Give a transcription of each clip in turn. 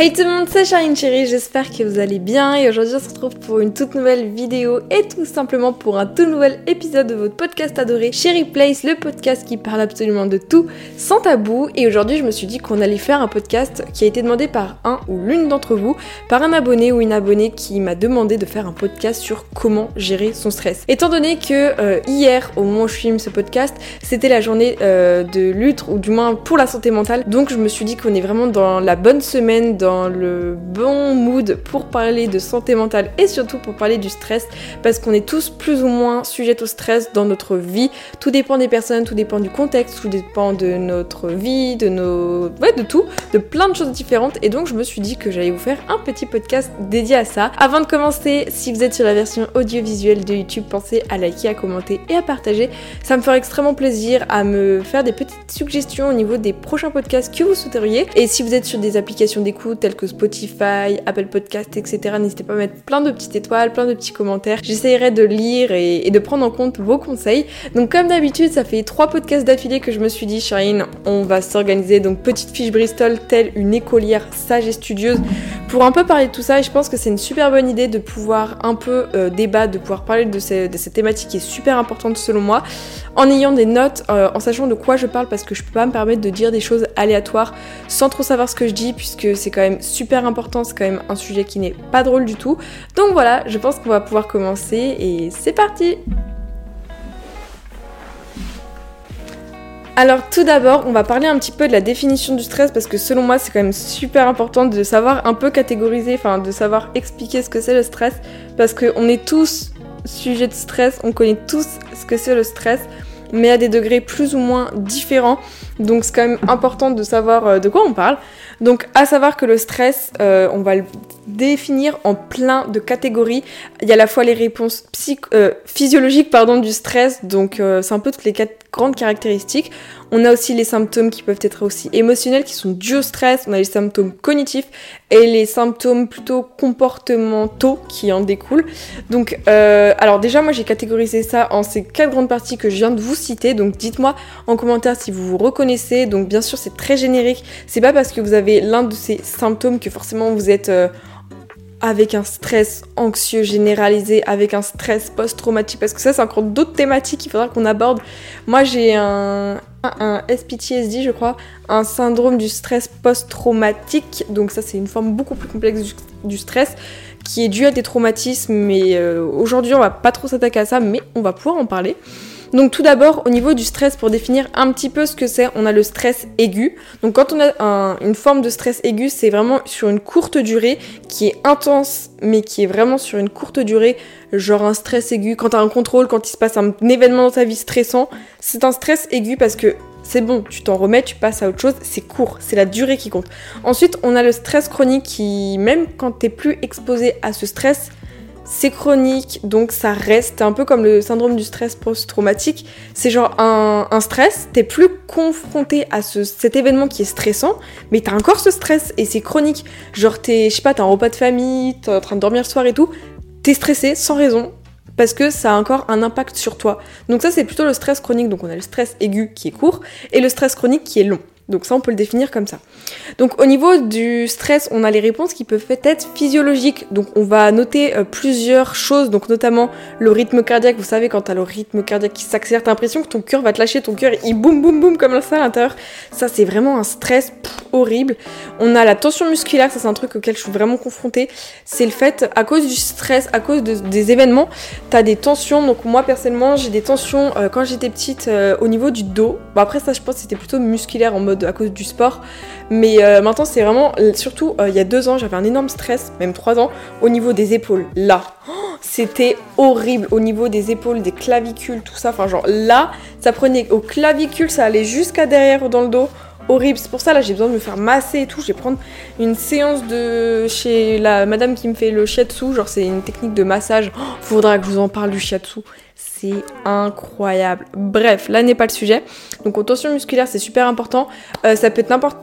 Hey tout le monde, c'est Charine Chérie, j'espère que vous allez bien et aujourd'hui on se retrouve pour une toute nouvelle vidéo et tout simplement pour un tout nouvel épisode de votre podcast adoré Chérie Place, le podcast qui parle absolument de tout sans tabou et aujourd'hui je me suis dit qu'on allait faire un podcast qui a été demandé par un ou l'une d'entre vous, par un abonné ou une abonnée qui m'a demandé de faire un podcast sur comment gérer son stress. Étant donné que euh, hier, au moment où je filme ce podcast, c'était la journée euh, de lutte ou du moins pour la santé mentale, donc je me suis dit qu'on est vraiment dans la bonne semaine, dans dans le bon mood pour parler de santé mentale et surtout pour parler du stress parce qu'on est tous plus ou moins sujets au stress dans notre vie. Tout dépend des personnes, tout dépend du contexte, tout dépend de notre vie, de nos... Ouais, de tout, de plein de choses différentes et donc je me suis dit que j'allais vous faire un petit podcast dédié à ça. Avant de commencer, si vous êtes sur la version audiovisuelle de YouTube, pensez à liker, à commenter et à partager. Ça me ferait extrêmement plaisir à me faire des petites suggestions au niveau des prochains podcasts que vous souhaiteriez. Et si vous êtes sur des applications d'écoute tels que Spotify, Apple Podcast, etc. N'hésitez pas à mettre plein de petites étoiles, plein de petits commentaires. J'essayerai de lire et, de prendre en compte vos conseils. Donc comme d'habitude, ça fait trois podcasts d'affilée que je me suis dit, Shireen, on va s'organiser. Donc petite fiche Bristol, telle une écolière sage et studieuse, pour un peu parler de tout ça. Et je pense que c'est une super bonne idée de pouvoir un peu euh, débattre, de pouvoir parler de, de cette thématique qui est super importante selon moi en ayant des notes, euh, en sachant de quoi je parle parce que je peux pas me permettre de dire des choses aléatoires sans trop savoir ce que je dis puisque c'est quand même super important, c'est quand même un sujet qui n'est pas drôle du tout. Donc voilà, je pense qu'on va pouvoir commencer et c'est parti Alors tout d'abord, on va parler un petit peu de la définition du stress parce que selon moi, c'est quand même super important de savoir un peu catégoriser, enfin de savoir expliquer ce que c'est le stress parce qu'on est tous sujets de stress, on connaît tous ce que c'est le stress mais à des degrés plus ou moins différents. Donc c'est quand même important de savoir euh, de quoi on parle. Donc à savoir que le stress, euh, on va le définir en plein de catégories. Il y a à la fois les réponses euh, physiologiques pardon, du stress, donc c'est un peu toutes les quatre grandes caractéristiques. On a aussi les symptômes qui peuvent être aussi émotionnels, qui sont dus au stress. On a les symptômes cognitifs et les symptômes plutôt comportementaux qui en découlent. Donc, alors déjà, moi j'ai catégorisé ça en ces quatre grandes parties que je viens de vous citer. Donc, dites-moi en commentaire si vous vous reconnaissez. Donc, bien sûr, c'est très générique. C'est pas parce que vous avez l'un de ces symptômes que forcément vous êtes euh, avec un stress anxieux généralisé, avec un stress post-traumatique, parce que ça c'est encore d'autres thématiques qu'il faudra qu'on aborde. Moi j'ai un, SPTSD je crois, un syndrome du stress post-traumatique, donc ça c'est une forme beaucoup plus complexe du, stress qui est dû à des traumatismes, mais euh, aujourd'hui on va pas trop s'attaquer à ça, mais on va pouvoir en parler. Donc tout d'abord, au niveau du stress, pour définir un petit peu ce que c'est, on a le stress aigu. Donc quand on a une forme de stress aigu, c'est vraiment sur une courte durée, qui est intense, mais qui est vraiment sur une courte durée, genre un stress aigu. Quand t'as un contrôle, quand il se passe un événement dans ta vie stressant, c'est un stress aigu parce que c'est bon, tu t'en remets, tu passes à autre chose, c'est court, c'est la durée qui compte. Ensuite, on a le stress chronique qui, même quand t'es plus exposé à ce stress, c'est chronique, donc ça reste un peu comme le syndrome du stress post-traumatique. C'est genre un, stress, t'es plus confronté à cet événement qui est stressant, mais t'as encore ce stress et c'est chronique. Genre t'es, je sais pas, t'as un repas de famille, t'es en train de dormir le soir et tout, t'es stressé sans raison, parce que ça a encore un impact sur toi. Donc ça c'est plutôt le stress chronique, donc on a le stress aigu qui est court et le stress chronique qui est long. Donc ça, on peut le définir comme ça. Donc au niveau du stress, on a les réponses qui peuvent être physiologiques. Donc on va noter euh, plusieurs choses, donc notamment le rythme cardiaque. Vous savez, quand t'as le rythme cardiaque qui s'accélère, t'as l'impression que ton cœur va te lâcher, ton cœur il boum boum boum comme ça à l'intérieur. Ça, c'est vraiment un stress horrible. On a la tension musculaire, ça c'est un truc auquel je suis vraiment confrontée. C'est le fait, à cause du stress, à cause des événements, t'as des tensions. Donc moi personnellement, j'ai des tensions euh, quand j'étais petite euh, au niveau du dos. Bon après ça, je pense que c'était plutôt musculaire en mode à cause du sport. Mais euh, maintenant, c'est vraiment, surtout euh, il y a deux ans, j'avais un énorme stress, même trois ans, au niveau des épaules. Là, oh, c'était horrible au niveau des épaules, des clavicules, tout ça. Enfin, genre là, ça prenait au clavicule, ça allait jusqu'à derrière dans le dos. Horrible. C'est pour ça là, j'ai besoin de me faire masser et tout. Je vais prendre une séance de chez la madame qui me fait le shiatsu. Genre, c'est une technique de massage. Oh, faudra que je vous en parle du shiatsu c'est incroyable. Bref, là n'est pas le sujet. Donc, tension musculaire, c'est super important. Euh, ça peut être n'importe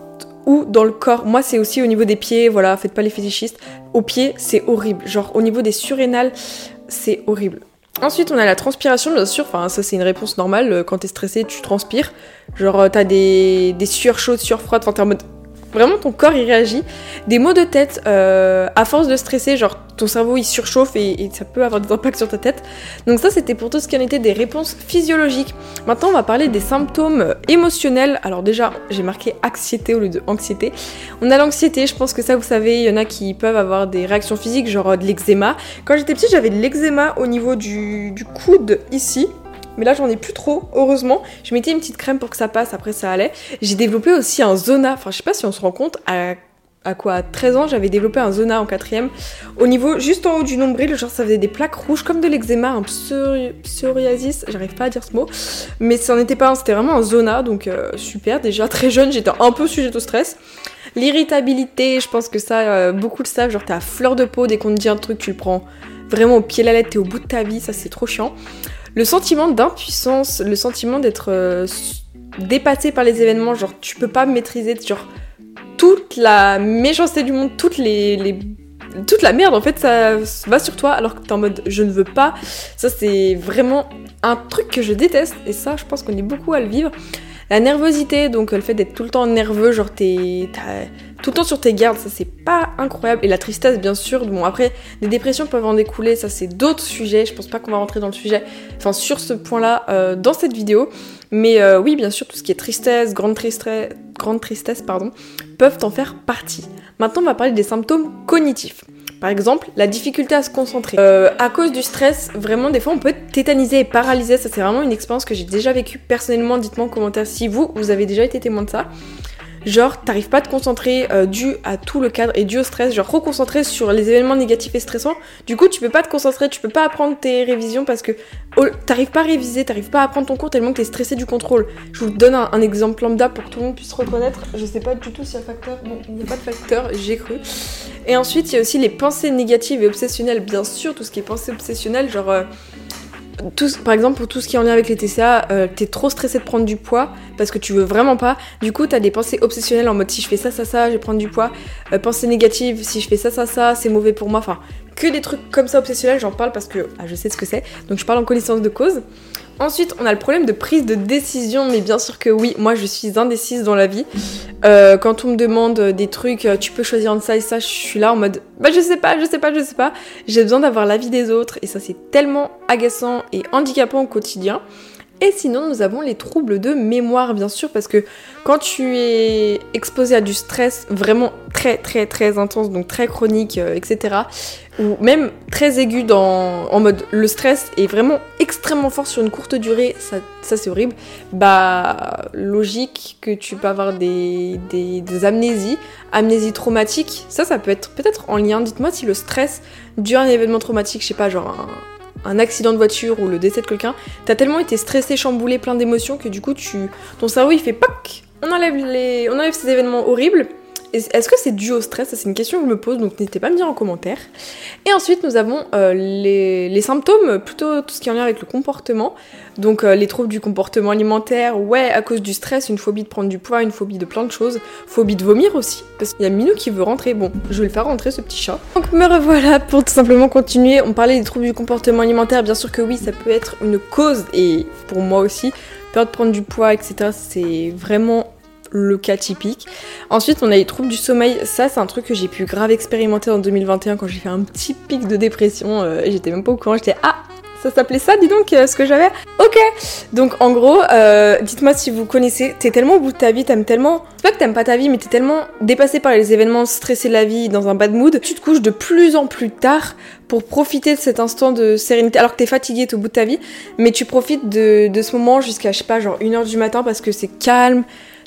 où dans le corps. Moi, c'est aussi au niveau des pieds. Voilà, faites pas les fétichistes. Au pied, c'est horrible. Genre, au niveau des surrénales, c'est horrible. Ensuite, on a la transpiration, bien sûr. Enfin, ça, c'est une réponse normale. Quand t'es stressé, tu transpires. Genre, t'as des, des sueurs chaudes, sueurs froides. Enfin, t'es en mode Vraiment, ton corps il réagit. Des maux de tête, euh, à force de stresser, genre ton cerveau il surchauffe et, ça peut avoir des impacts sur ta tête. Donc ça c'était pour tout ce qui en était des réponses physiologiques. Maintenant on va parler des symptômes émotionnels. Alors déjà j'ai marqué anxiété au lieu de anxiété. On a l'anxiété, je pense que ça vous savez, il y en a qui peuvent avoir des réactions physiques genre de l'eczéma. Quand j'étais petite j'avais de l'eczéma au niveau du coude ici. Mais là, j'en ai plus trop, heureusement. Je mettais une petite crème pour que ça passe, après ça allait. J'ai développé aussi un zona. Enfin, je sais pas si on se rend compte, à quoi 13 ans, j'avais développé un zona en quatrième. Au niveau juste en haut du nombril, genre ça faisait des plaques rouges comme de l'eczéma, un psoriasis, j'arrive pas à dire ce mot. Mais ça n'en était pas un, c'était vraiment un zona, donc euh, super. Déjà très jeune, j'étais un peu sujet au stress. L'irritabilité, je pense que ça, euh, beaucoup le savent, genre t'es à fleur de peau, dès qu'on te dit un truc, tu le prends vraiment au pied de la lettre, t'es au bout de ta vie, ça c'est trop chiant. Le sentiment d'impuissance, le sentiment d'être euh, dépassé par les événements, genre tu peux pas maîtriser, genre toute la méchanceté du monde, toute la merde en fait ça va sur toi alors que t'es en mode je ne veux pas. Ça c'est vraiment un truc que je déteste et ça je pense qu'on est beaucoup à le vivre. La nervosité, donc le fait d'être tout le temps nerveux, genre t'es tout le temps sur tes gardes, ça c'est pas incroyable. Et la tristesse bien sûr, bon après des dépressions peuvent en découler, ça c'est d'autres sujets, je pense pas qu'on va rentrer dans le sujet, enfin sur ce point là euh, dans cette vidéo. Mais euh, oui bien sûr tout ce qui est tristesse, grande tristesse, grande tristesse pardon, peuvent en faire partie. Maintenant, on va parler des symptômes cognitifs. Par exemple, la difficulté à se concentrer. Euh, à cause du stress, vraiment, des fois, on peut être tétanisé et paralysé. Ça, c'est vraiment une expérience que j'ai déjà vécue personnellement. Dites-moi en commentaire si vous, vous avez déjà été témoin de ça. Genre, t'arrives pas à te concentrer euh, dû à tout le cadre et dû au stress, genre reconcentrer sur les événements négatifs et stressants. Du coup, tu peux pas te concentrer, tu peux pas apprendre tes révisions parce que t'arrives pas à réviser, t'arrives pas à apprendre ton cours tellement que t'es stressé du contrôle. Je vous donne un, exemple lambda pour que tout le monde puisse reconnaître. Je sais pas du tout s'il y a facteur. Bon, il n'y a pas de facteur, j'ai cru. Et ensuite, il y a aussi les pensées négatives et obsessionnelles, bien sûr, tout ce qui est pensée obsessionnelle, genre. Euh, par exemple, pour tout ce qui est en lien avec les TCA, euh, t'es trop stressé de prendre du poids parce que tu veux vraiment pas. Du coup, t'as des pensées obsessionnelles en mode si je fais ça, ça, ça, je vais prendre du poids. Euh, pensées négatives, si je fais ça, ça, ça, c'est mauvais pour moi. Enfin, que des trucs comme ça obsessionnels, j'en parle parce que ah, je sais ce que c'est. Donc je parle en connaissance de cause. Ensuite, on a le problème de prise de décision, mais bien sûr que oui, moi je suis indécise dans la vie. Euh, quand on me demande des trucs, euh, tu peux choisir entre ça et ça, je suis là en mode bah je sais pas, je sais pas, je sais pas. J'ai besoin d'avoir l'avis des autres et ça c'est tellement agaçant et handicapant au quotidien. Et sinon, nous avons les troubles de mémoire, bien sûr, parce que quand tu es exposé à du stress vraiment très très très intense, donc très chronique, euh, etc., ou même très aigu dans, en mode le stress est vraiment extrêmement fort sur une courte durée, ça, c'est horrible, bah logique que tu peux avoir des, des, amnésies, amnésie traumatique, ça ça peut être peut-être en lien, dites-moi si le stress dure un événement traumatique, je sais pas, genre un un accident de voiture ou le décès de quelqu'un, t'as tellement été stressé, chamboulé, plein d'émotions que du coup tu, ton cerveau il fait POC On enlève, les, on enlève ces événements horribles est-ce que c'est dû au stress? C'est une question que je me pose, donc n'hésitez pas à me dire en commentaire. Et ensuite, nous avons euh, les, symptômes, plutôt tout ce qui est en lien avec le comportement. Donc euh, les troubles du comportement alimentaire, ouais, à cause du stress, une phobie de prendre du poids, une phobie de plein de choses, phobie de vomir aussi, parce qu'il y a Minou qui veut rentrer. Bon, je vais le faire rentrer ce petit chat. Donc me revoilà pour tout simplement continuer. On parlait des troubles du comportement alimentaire, bien sûr que oui, ça peut être une cause, et pour moi aussi, peur de prendre du poids, etc. C'est vraiment le cas typique. Ensuite, on a les troubles du sommeil. Ça, c'est un truc que j'ai pu grave expérimenter en 2021 quand j'ai fait un petit pic de dépression. Euh, j'étais même pas au courant. J'étais ah, ça s'appelait ça, dis donc, euh, ce que j'avais. Ok. Donc en gros, euh, dites-moi si vous connaissez. T'es tellement au bout de ta vie, t'aimes tellement. C'est pas que t'aimes pas ta vie, mais t'es tellement dépassé par les événements, stressé de la vie, dans un bad mood. Tu te couches de plus en plus tard pour profiter de cet instant de sérénité. Alors que t'es fatigué, t'es au bout de ta vie, mais tu profites de, de ce moment jusqu'à je sais pas genre 1h du matin parce que c'est calme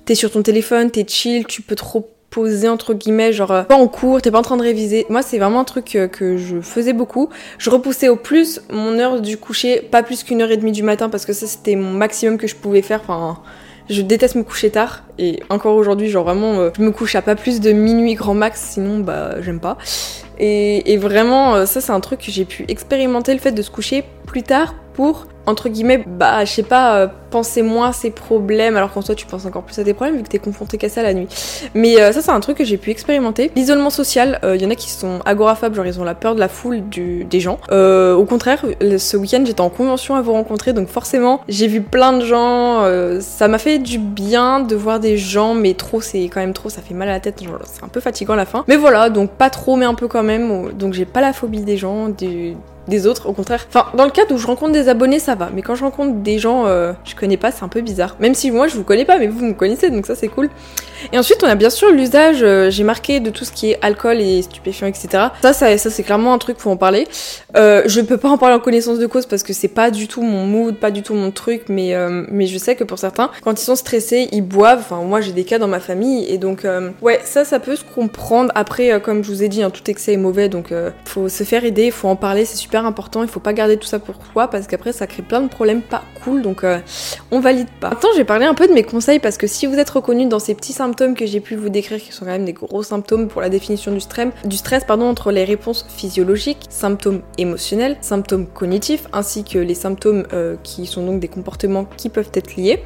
t'es sur ton téléphone, t'es chill, tu peux trop poser entre guillemets, genre euh, pas en cours, t'es pas en train de réviser. Moi, c'est vraiment un truc euh, que je faisais beaucoup. Je repoussais au plus mon heure du coucher, pas plus qu'une heure et demie du matin, parce que ça c'était mon maximum que je pouvais faire. Enfin, je déteste me coucher tard et encore aujourd'hui, genre vraiment, euh, je me couche à pas plus de minuit grand max, sinon bah j'aime pas. Et, et vraiment, ça c'est un truc que j'ai pu expérimenter, le fait de se coucher plus tard pour entre guillemets, bah, je sais pas, euh, penser moins à ses problèmes, alors qu'en toi tu penses encore plus à tes problèmes vu que t'es confronté qu'à ça la nuit. Mais euh, ça, c'est un truc que j'ai pu expérimenter. L'isolement social, il y en a qui sont agoraphobes, genre ils ont la peur de la foule du, des gens. au contraire, ce week-end, j'étais en convention à vous rencontrer, donc forcément, j'ai vu plein de gens. ça m'a fait du bien de voir des gens, mais trop, c'est quand même trop, ça fait mal à la tête, c'est un peu fatigant à la fin. Mais voilà, donc pas trop, mais un peu quand même. Donc j'ai pas la phobie des gens, du, des autres, au contraire. Enfin, dans le cas où je rencontre des abonnés, ça va. Mais quand je rencontre des gens euh, je connais pas, c'est un peu bizarre. Même si moi je vous connais pas, mais vous, vous me connaissez, donc ça c'est cool. Et ensuite, on a bien sûr l'usage, euh, j'ai marqué de tout ce qui est alcool et stupéfiants, etc. Ça, ça, ça c'est clairement un truc, faut en parler. Euh, je peux pas en parler en connaissance de cause parce que c'est pas du tout mon mood, pas du tout mon truc, mais, euh, mais je sais que pour certains, quand ils sont stressés, ils boivent. Enfin, moi j'ai des cas dans ma famille, et donc, ouais, ça, ça peut se comprendre. Après, comme je vous ai dit, hein, tout excès est mauvais, donc faut se faire aider, faut en parler, c'est super important, il faut pas garder tout ça pour soi parce qu'après ça crée plein de problèmes pas cool, donc on valide pas. Maintenant, j'ai parlé un peu de mes conseils parce que si vous êtes reconnu dans ces petits symptômes que j'ai pu vous décrire, qui sont quand même des gros symptômes pour la définition du stress, du stress pardon, entre les réponses physiologiques, symptômes émotionnels, symptômes cognitifs, ainsi que les symptômes euh, qui sont donc des comportements qui peuvent être liés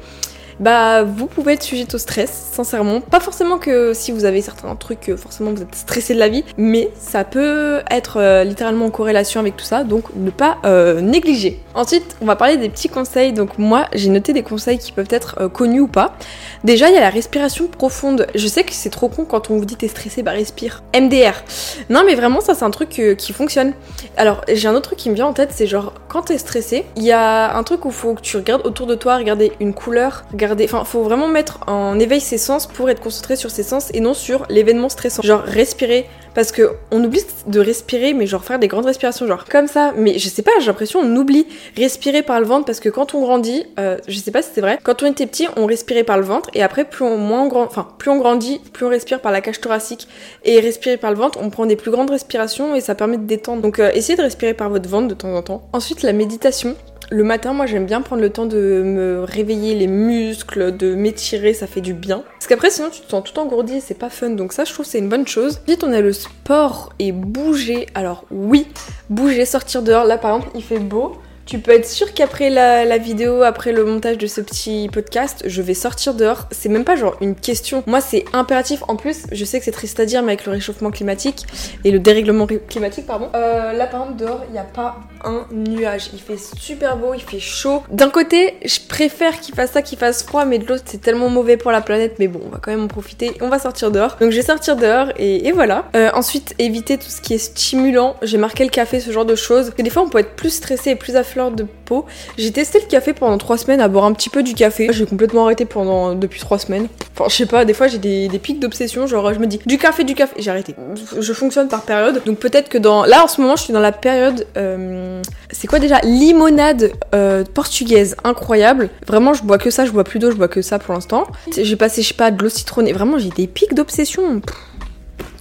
bah vous pouvez être sujet au stress, sincèrement. Pas forcément que si vous avez certains trucs, forcément vous êtes stressé de la vie, mais ça peut être euh, littéralement en corrélation avec tout ça, donc ne pas euh, négliger. Ensuite, on va parler des petits conseils. Donc moi, j'ai noté des conseils qui peuvent être euh, connus ou pas. Déjà, il y a la respiration profonde. Je sais que c'est trop con quand on vous dit t'es stressé, bah respire. MDR. Non mais vraiment, ça c'est un truc qui fonctionne. Alors, j'ai un autre truc qui me vient en tête, c'est genre quand t'es stressé, il y a un truc où faut que tu regardes autour de toi, regarder une couleur, regarder. Faut vraiment mettre en éveil ses sens pour être concentré sur ses sens et non sur l'événement stressant. Genre respirer, parce que on oublie de respirer, mais genre faire des grandes respirations, genre comme ça. Mais je sais pas, j'ai l'impression on oublie respirer par le ventre parce que quand on grandit, euh, je sais pas si c'est vrai, quand on était petit, on respirait par le ventre et après plus on grand, plus on grandit, plus on respire par la cage thoracique et respirer par le ventre, on prend des plus grandes respirations et ça permet de détendre. Donc euh, essayez de respirer par votre ventre de temps en temps. Ensuite la méditation. Le matin, moi j'aime bien prendre le temps de me réveiller les muscles, de m'étirer, ça fait du bien. Parce qu'après sinon tu te sens tout engourdi et c'est pas fun. Donc ça je trouve c'est une bonne chose. Ensuite on a le sport et bouger. Alors oui, bouger, sortir dehors. Là par exemple il fait beau. Tu peux être sûr qu'après la, vidéo, après le montage de ce petit podcast, je vais sortir dehors. C'est même pas genre une question. Moi, c'est impératif. En plus, je sais que c'est triste à dire, mais avec le réchauffement climatique et le dérèglement climatique, pardon. Euh, là, par exemple, dehors, il n'y a pas un nuage. Il fait super beau, il fait chaud. D'un côté, je préfère qu'il fasse ça, qu'il fasse froid, mais de l'autre, c'est tellement mauvais pour la planète. Mais bon, on va quand même en profiter. On va sortir dehors. Donc, je vais sortir dehors et, voilà. Euh, ensuite, éviter tout ce qui est stimulant. J'ai marqué le café, ce genre de choses. Que des fois, on peut être plus stressé et plus de peau. J'ai testé le café pendant 3 semaines à boire un petit peu du café. J'ai complètement arrêté pendant depuis 3 semaines. Enfin, je sais pas, des fois j'ai des, pics d'obsession, genre je me dis du café, du café, j'ai arrêté. Je fonctionne par période, donc peut-être que dans. Là en ce moment, je suis dans la période. Euh, c'est quoi déjà? Limonade euh, portugaise, incroyable. Vraiment, je bois que ça, je bois plus d'eau, je bois que ça pour l'instant. J'ai passé, je sais pas, de l'eau citronnée. Vraiment, j'ai des pics d'obsession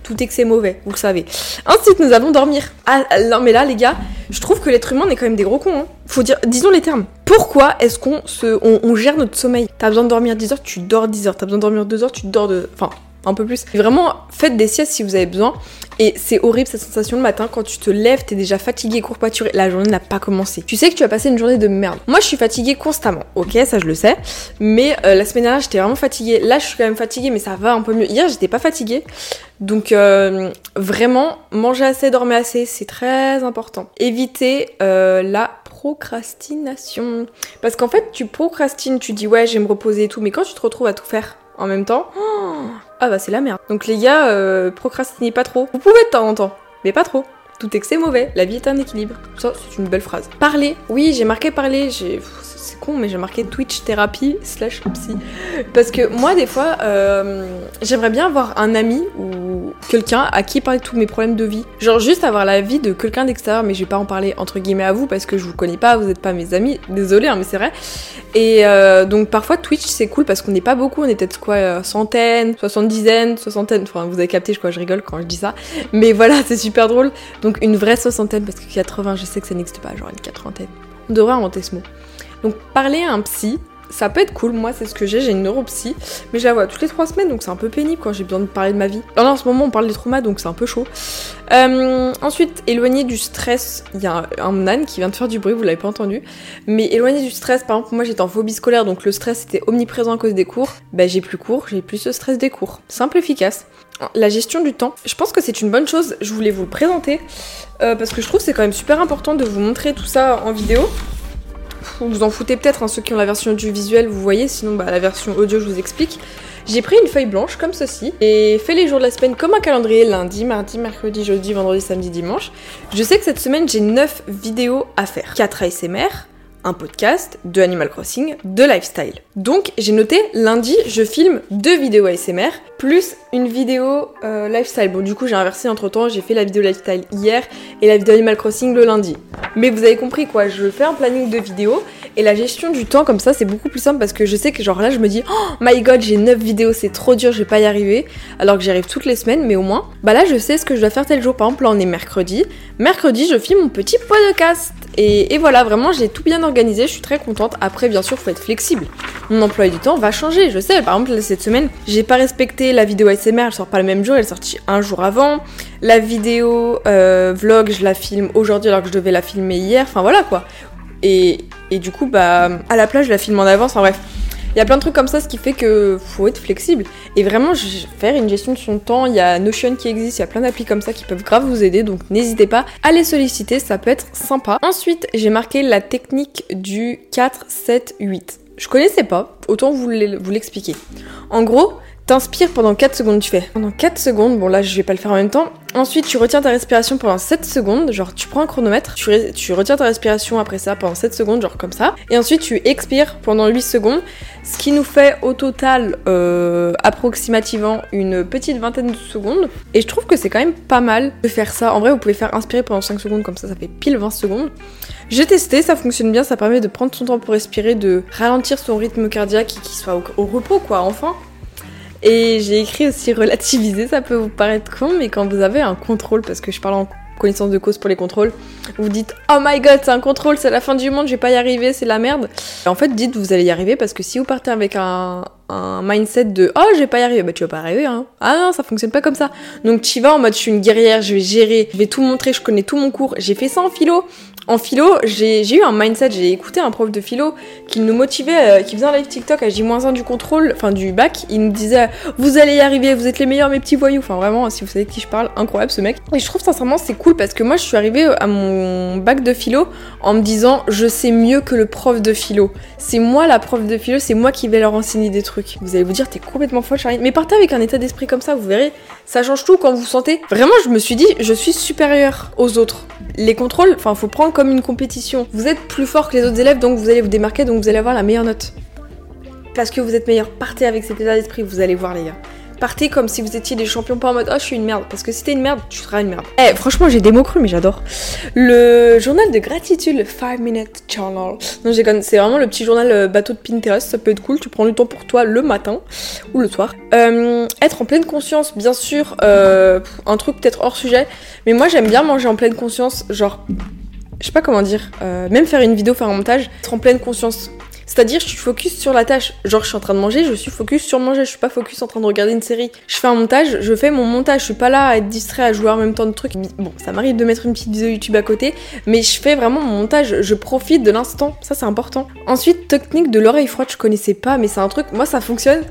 tout excès mauvais, vous le savez. Ensuite, nous allons dormir. Ah non, mais là, les gars, je trouve que l'être humain est quand même des gros cons. Hein. Faut dire, disons les termes. Pourquoi est-ce qu'on se, on, gère notre sommeil? T'as besoin de dormir 10 heures, tu dors 10 heures. T'as besoin de dormir 2 heures, tu dors de, enfin, un peu plus. Vraiment, faites des siestes si vous avez besoin. Et c'est horrible cette sensation le matin quand tu te lèves, t'es déjà fatigué, courbaturé, la journée n'a pas commencé. Tu sais que tu as passé une journée de merde. Moi je suis fatiguée constamment, ok, ça je le sais. Mais euh, la semaine dernière j'étais vraiment fatiguée. Là je suis quand même fatiguée, mais ça va un peu mieux. Hier j'étais pas fatiguée. Donc euh, vraiment, manger assez, dormir assez, c'est très important. Éviter euh, la procrastination. Parce qu'en fait tu procrastines, tu dis ouais je me reposer et tout, mais quand tu te retrouves à tout faire en même temps, ah bah c'est la merde. Donc les gars, euh, procrastinez pas trop. Vous pouvez de temps en temps, mais pas trop. Tout excès mauvais, la vie est un équilibre. Ça, c'est une belle phrase. Parler, oui, j'ai marqué parler, j'ai c'est con, mais j'ai marqué Twitch thérapie slash psy. Parce que moi, des fois, euh, j'aimerais bien avoir un ami ou quelqu'un à qui parler tous mes problèmes de vie. Genre juste avoir la vie de quelqu'un d'extérieur, mais je vais pas en parler entre guillemets à vous parce que je vous connais pas, vous êtes pas mes amis. Désolé, hein, mais c'est vrai. Et euh, donc parfois Twitch c'est cool parce qu'on n'est pas beaucoup, on est peut-être quoi, euh, centaines, soixante-dizaines, soixantaine. Enfin, vous avez capté, je crois, je rigole quand je dis ça. Mais voilà, c'est super drôle. Donc une vraie soixantaine parce que 80, je sais que ça n'existe pas, genre une quatre-vingtaine. On devrait inventer ce mot. Donc parler à un psy, ça peut être cool. Moi, c'est ce que j'ai. J'ai une neuropsy, mais je la vois toutes les trois semaines, donc c'est un peu pénible quand j'ai besoin de parler de ma vie. Alors là, en ce moment, on parle des traumas, donc c'est un peu chaud. Euh, ensuite, éloigner du stress. Il y a un, âne qui vient de faire du bruit, vous l'avez pas entendu. Mais éloigner du stress, par exemple, moi j'étais en phobie scolaire, donc le stress était omniprésent à cause des cours. Bah, j'ai plus cours, j'ai plus ce stress des cours. Simple, efficace. La gestion du temps, je pense que c'est une bonne chose. Je voulais vous présenter euh, parce que je trouve que c'est quand même super important de vous montrer tout ça en vidéo. Vous en foutez peut-être, hein, ceux qui ont la version du visuel, vous voyez, sinon bah, la version audio, je vous explique. J'ai pris une feuille blanche comme ceci et fait les jours de la semaine comme un calendrier lundi, mardi, mercredi, jeudi, vendredi, samedi, dimanche. Je sais que cette semaine j'ai 9 vidéos à faire. 4 ASMR, un podcast, de Animal Crossing, de lifestyle. Donc j'ai noté lundi, je filme deux vidéos ASMR plus une vidéo euh, lifestyle. Bon du coup j'ai inversé entre temps, j'ai fait la vidéo lifestyle hier et la vidéo Animal Crossing le lundi. Mais vous avez compris quoi, je fais un planning de vidéos et la gestion du temps comme ça c'est beaucoup plus simple parce que je sais que genre là je me dis oh my god j'ai 9 vidéos c'est trop dur je vais pas y arriver alors que j'y arrive toutes les semaines mais au moins bah là je sais ce que je dois faire tel jour par exemple là on est mercredi mercredi je filme mon petit podcast et, et voilà vraiment j'ai tout bien organisé je suis très contente. Après, bien sûr, faut être flexible. Mon emploi du temps va changer, je sais. Par exemple, cette semaine, j'ai pas respecté la vidéo ASMR, elle sort pas le même jour, elle est sortie un jour avant. La vidéo euh, vlog, je la filme aujourd'hui alors que je devais la filmer hier. Enfin voilà quoi. Et, et du coup, bah, à la plage, je la filme en avance. Enfin bref. Il y a plein de trucs comme ça, ce qui fait que faut être flexible. Et vraiment, faire une gestion de son temps, il y a Notion qui existe, il y a plein d'applis comme ça qui peuvent grave vous aider, donc n'hésitez pas à les solliciter, ça peut être sympa. Ensuite, j'ai marqué la technique du 4, 7, 8. Je connaissais pas, autant vous l'expliquer. En gros, T'inspires pendant 4 secondes, tu fais. Pendant 4 secondes, bon là je vais pas le faire en même temps. Ensuite, tu retiens ta respiration pendant 7 secondes, genre tu prends un chronomètre, tu, retiens ta respiration après ça pendant 7 secondes, genre comme ça. Et ensuite, tu expires pendant 8 secondes, ce qui nous fait au total euh, approximativement une petite vingtaine de secondes. Et je trouve que c'est quand même pas mal de faire ça. En vrai, vous pouvez faire inspirer pendant 5 secondes, comme ça, ça fait pile 20 secondes. J'ai testé, ça fonctionne bien, ça permet de prendre son temps pour respirer, de ralentir son rythme cardiaque et qu'il soit au repos, quoi, enfin. Et j'ai écrit aussi relativiser, ça peut vous paraître con, mais quand vous avez un contrôle, parce que je parle en connaissance de cause pour les contrôles, vous dites Oh my god, c'est un contrôle, c'est la fin du monde, je vais pas y arriver, c'est la merde. en fait, dites vous allez y arriver parce que si vous partez avec un, un mindset de Oh, je vais pas y arriver, bah tu vas pas arriver, hein. Ah non, ça fonctionne pas comme ça. Donc tu vas en mode Je suis une guerrière, je vais gérer, je vais tout montrer, je connais tout mon cours, j'ai fait ça en philo. En philo, j'ai eu un mindset, j'ai écouté un prof de philo qui nous motivait, euh, qui faisait un live TikTok à J-1 du contrôle, enfin du bac, il nous disait vous allez y arriver, vous êtes les meilleurs mes petits voyous, enfin vraiment si vous savez de qui je parle, incroyable ce mec. Et je trouve sincèrement c'est cool parce que moi je suis arrivée à mon bac de philo en me disant je sais mieux que le prof de philo. C'est moi la prof de philo, c'est moi qui vais leur enseigner des trucs. Vous allez vous dire t'es complètement folle Charlie, mais partez avec un état d'esprit comme ça, vous verrez, ça change tout quand vous, sentez. Vraiment je me suis dit je suis supérieure aux autres. Les contrôles, enfin faut prendre comme une compétition. Vous êtes plus fort que les autres élèves, donc vous allez vous démarquer, donc vous allez avoir la meilleure note. Parce que vous êtes meilleur. Partez avec cet état d'esprit, vous allez voir les gars. Partez comme si vous étiez des champions, pas en mode oh je suis une merde. Parce que si t'es une merde, tu seras une merde. Eh, franchement, j'ai des mots crus, mais j'adore. Le journal de gratitude, le 5 Minute Journal. Non, c'est vraiment le petit journal euh, bateau de Pinterest. Ça peut être cool. Tu prends du temps pour toi le matin ou le soir. Euh, être en pleine conscience, bien sûr. Euh, un truc peut-être hors sujet. Mais moi, j'aime bien manger en pleine conscience. Genre, je sais pas comment dire, même faire une vidéo, faire un montage, être en pleine conscience. C'est-à-dire, je suis focus sur la tâche. Genre, je suis en train de manger, je suis focus sur manger. Je suis pas focus en train de regarder une série. Je fais un montage, je fais mon montage. Je suis pas là à être distrait, à jouer en même temps de trucs. Bon, ça m'arrive de mettre une petite vidéo YouTube à côté, mais je fais vraiment mon montage. Je profite de l'instant. Ça, c'est important. Ensuite, technique de l'oreille froide, je connaissais pas, mais c'est un truc, moi, ça fonctionne.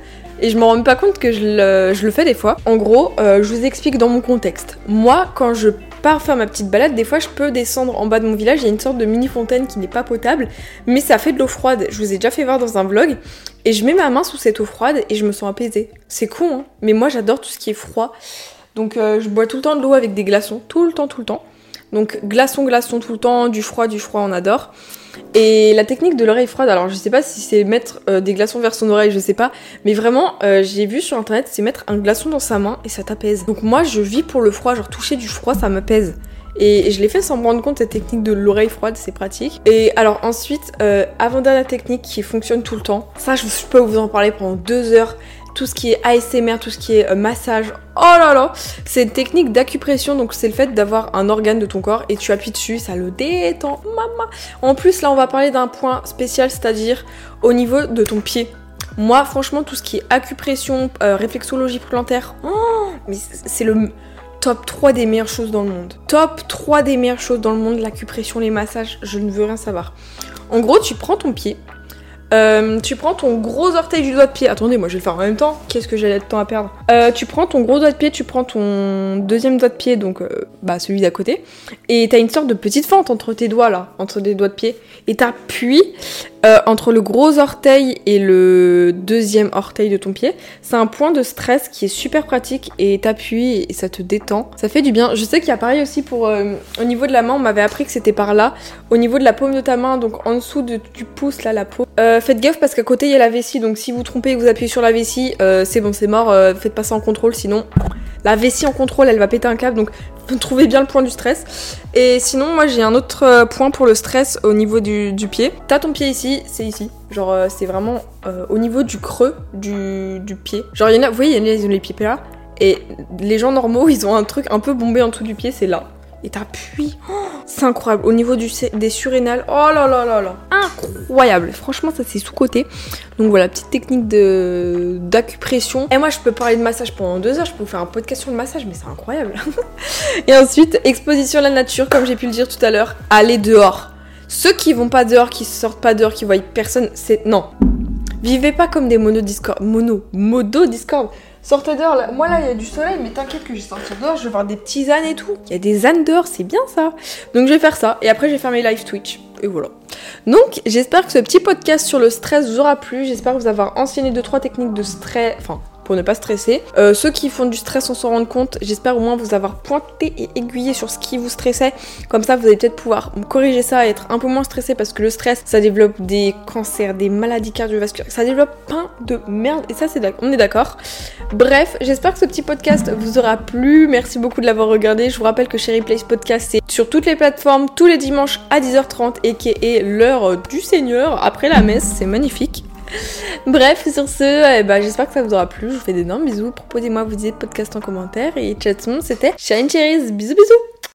Et je me rends pas compte que je le, fais des fois. En gros, euh, je vous explique dans mon contexte. Moi, quand je pars faire ma petite balade, des fois je peux descendre en bas de mon village, il y a une sorte de mini fontaine qui n'est pas potable, mais ça fait de l'eau froide. Je vous ai déjà fait voir dans un vlog. Et je mets ma main sous cette eau froide et je me sens apaisée. C'est con, hein mais moi j'adore tout ce qui est froid. Donc euh, je bois tout le temps de l'eau avec des glaçons, tout le temps, tout le temps. Donc glaçons, glaçons tout le temps, du froid, du froid, on adore. Et la technique de l'oreille froide, alors je sais pas si c'est mettre euh, des glaçons vers son oreille, je sais pas, mais vraiment, euh, j'ai vu sur internet, c'est mettre un glaçon dans sa main et ça t'apaise. Donc moi, je vis pour le froid, genre toucher du froid, ça m'apaise. Et je l'ai fait sans me rendre compte, cette technique de l'oreille froide, c'est pratique. Et alors ensuite, euh, avant-dernière technique qui fonctionne tout le temps, ça je peux vous en parler pendant deux heures, tout ce qui est ASMR, tout ce qui est euh, massage. Oh là là C'est une technique d'acupression, donc c'est le fait d'avoir un organe de ton corps et tu appuies dessus, ça le détend. Maman En plus, là, on va parler d'un point spécial, c'est-à-dire au niveau de ton pied. Moi, franchement, tout ce qui est acupression, euh, réflexologie plantaire, oh, c'est le top 3 des meilleures choses dans le monde. Top 3 des meilleures choses dans le monde, l'acupression, les massages, je ne veux rien savoir. En gros, tu prends ton pied, euh, tu prends ton gros orteil du doigt de pied. Attendez, moi je vais le faire en même temps. Qu'est-ce que j'ai de temps à perdre euh, Tu prends ton gros doigt de pied, tu prends ton deuxième doigt de pied, donc euh, bah celui d'à côté, et t'as une sorte de petite fente entre tes doigts là, entre tes doigts de pied, et t'appuies euh, entre le gros orteil et le deuxième orteil de ton pied. C'est un point de stress qui est super pratique et t'appuies et ça te détend. Ça fait du bien. Je sais qu'il y a pareil aussi pour au niveau de la main. On m'avait appris que c'était par là, au niveau de la paume de ta main, donc en dessous de, du pouce là, la peau faites gaffe parce qu'à côté il y a la vessie, donc si vous trompez et que vous appuyez sur la vessie, euh, c'est bon, c'est mort, euh, faites pas ça en contrôle, sinon la vessie en contrôle elle va péter un câble, donc trouvez bien le point du stress. Et sinon, moi j'ai un autre euh, point pour le stress au niveau du, pied. T'as ton pied ici, c'est ici. Genre, c'est vraiment au niveau du creux du, pied. Genre, il y en a, vous voyez, il y a les, pieds là. Et les gens normaux, ils ont un truc un peu bombé en dessous du pied, c'est là et t'appuies. Oh, c'est incroyable. Au niveau des surrénales, oh là là là là. Incroyable. Franchement, ça c'est sous-côté. Donc voilà, petite technique d'acupression. Et moi, je peux parler de massage pendant deux heures. Je peux vous faire un podcast sur le massage, mais c'est incroyable. et ensuite, exposition à la nature, comme j'ai pu le dire tout à l'heure. Aller dehors. Ceux qui vont pas dehors, qui sortent pas dehors, qui voient personne, c'est. Non. Vivez pas comme des mono Discord. Mono. Modo Discord. Sortez dehors, moi là il y a du soleil, mais t'inquiète que je vais sortir dehors, je vais voir des petits ânes et tout. Il y a des ânes dehors, c'est bien ça. Donc je vais faire ça, et après je vais faire mes live Twitch. Et voilà. Donc j'espère que ce petit podcast sur le stress vous aura plu, j'espère vous avoir enseigné 2-3 techniques de stress, enfin pour ne pas stresser. Euh, ceux qui font du stress sans s'en rendre compte, j'espère au moins vous avoir pointé et aiguillé sur ce qui vous stressait. Comme ça, vous allez peut-être pouvoir corriger ça et être un peu moins stressé parce que le stress, ça développe des cancers, des maladies cardiovasculaires, ça développe plein de merde. Et ça, c'est on est d'accord. Bref, j'espère que ce petit podcast vous aura plu. Merci beaucoup de l'avoir regardé. Je vous rappelle que Sherry Place Podcast, c'est sur toutes les plateformes tous les dimanches à 10h30 et qui est l'heure du Seigneur après la messe. C'est magnifique. Bref, sur ce, eh ben, j'espère que ça vous aura plu. Je vous fais d'énormes bisous. Proposez-moi vos idées de podcast en commentaire. Et chat tout le monde, c'était Shine Cherries. Bisous bisous